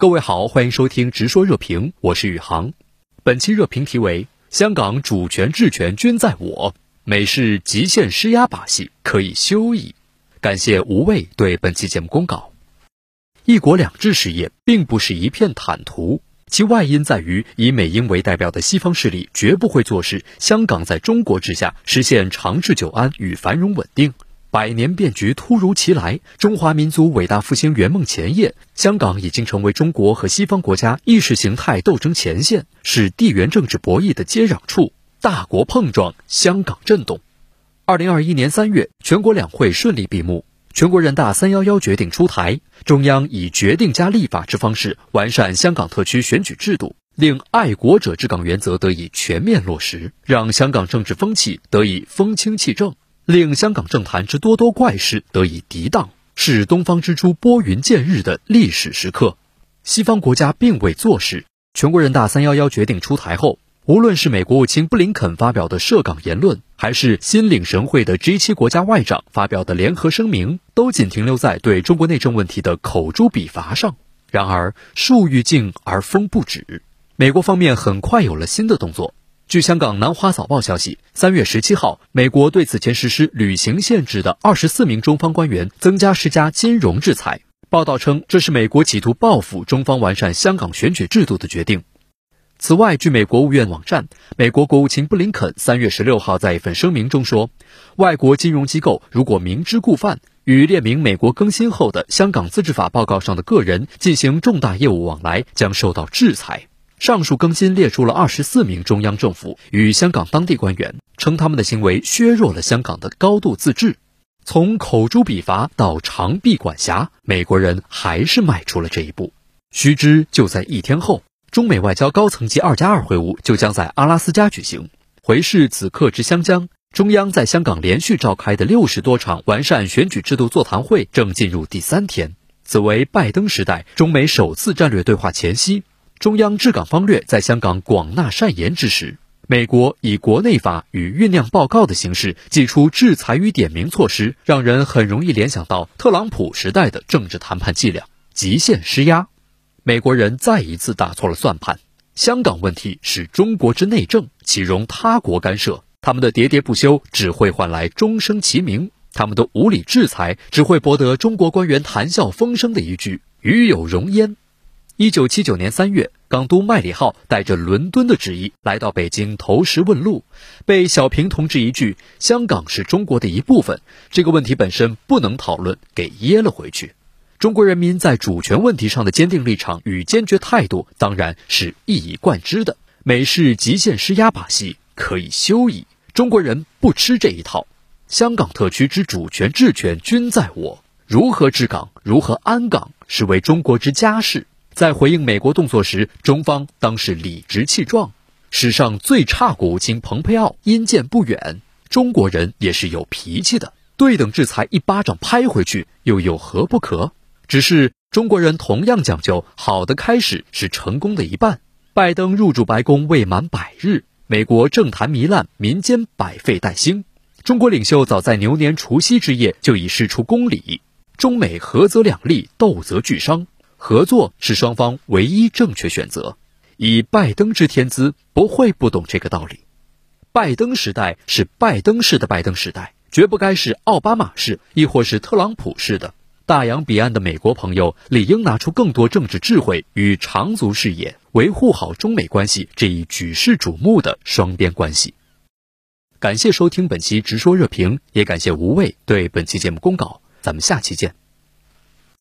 各位好，欢迎收听《直说热评》，我是宇航。本期热评题为“香港主权治权均在我，美式极限施压把戏可以休矣”。感谢无畏对本期节目公告。一国两制事业并不是一片坦途，其外因在于以美英为代表的西方势力绝不会坐视香港在中国之下实现长治久安与繁荣稳定。百年变局突如其来，中华民族伟大复兴圆梦前夜，香港已经成为中国和西方国家意识形态斗争前线，是地缘政治博弈的接壤处。大国碰撞，香港震动。二零二一年三月，全国两会顺利闭幕，全国人大三幺幺决定出台，中央以决定加立法之方式完善香港特区选举制度，令爱国者治港原则得以全面落实，让香港政治风气得以风清气正。令香港政坛之多多怪事得以涤荡，是东方之珠拨云见日的历史时刻。西方国家并未坐视。全国人大三幺幺决定出台后，无论是美国务卿布林肯发表的涉港言论，还是心领神会的 G 七国家外长发表的联合声明，都仅停留在对中国内政问题的口诛笔伐上。然而树欲静而风不止，美国方面很快有了新的动作。据香港南华早报消息，三月十七号，美国对此前实施旅行限制的二十四名中方官员增加施加金融制裁。报道称，这是美国企图报复中方完善香港选举制度的决定。此外，据美国务院网站，美国国务卿布林肯三月十六号在一份声明中说，外国金融机构如果明知故犯，与列明美国更新后的香港自治法报告上的个人进行重大业务往来，将受到制裁。上述更新列出了二十四名中央政府与香港当地官员，称他们的行为削弱了香港的高度自治。从口诛笔伐到长臂管辖，美国人还是迈出了这一步。须知，就在一天后，中美外交高层级二加二会晤就将在阿拉斯加举行。回视此刻之香江，中央在香港连续召开的六十多场完善选举制度座谈会正进入第三天。此为拜登时代中美首次战略对话前夕。中央治港方略在香港广纳善言之时，美国以国内法与酝酿报告的形式祭出制裁与点名措施，让人很容易联想到特朗普时代的政治谈判伎俩，极限施压。美国人再一次打错了算盘。香港问题是中国之内政，岂容他国干涉？他们的喋喋不休只会换来终生其名，他们的无理制裁只会博得中国官员谈笑风生的一句“与有荣焉”。一九七九年三月，港督麦理浩带着伦敦的旨意来到北京投石问路，被小平同志一句“香港是中国的一部分，这个问题本身不能讨论”给噎了回去。中国人民在主权问题上的坚定立场与坚决态度，当然是一以贯之的。美式极限施压把戏可以休矣，中国人不吃这一套。香港特区之主权治权均在我，如何治港，如何安港，是为中国之家事。在回应美国动作时，中方当是理直气壮。史上最差国务卿蓬佩奥因见不远，中国人也是有脾气的，对等制裁一巴掌拍回去又有何不可？只是中国人同样讲究好的开始是成功的一半。拜登入驻白宫未满百日，美国政坛糜烂，民间百废待兴。中国领袖早在牛年除夕之夜就已示出公理：中美合则两利，斗则俱伤。合作是双方唯一正确选择。以拜登之天资，不会不懂这个道理。拜登时代是拜登式的拜登时代，绝不该是奥巴马式，亦或是特朗普式的。大洋彼岸的美国朋友理应拿出更多政治智慧与长足视野，维护好中美关系这一举世瞩目的双边关系。感谢收听本期直说热评，也感谢无畏对本期节目公稿。咱们下期见。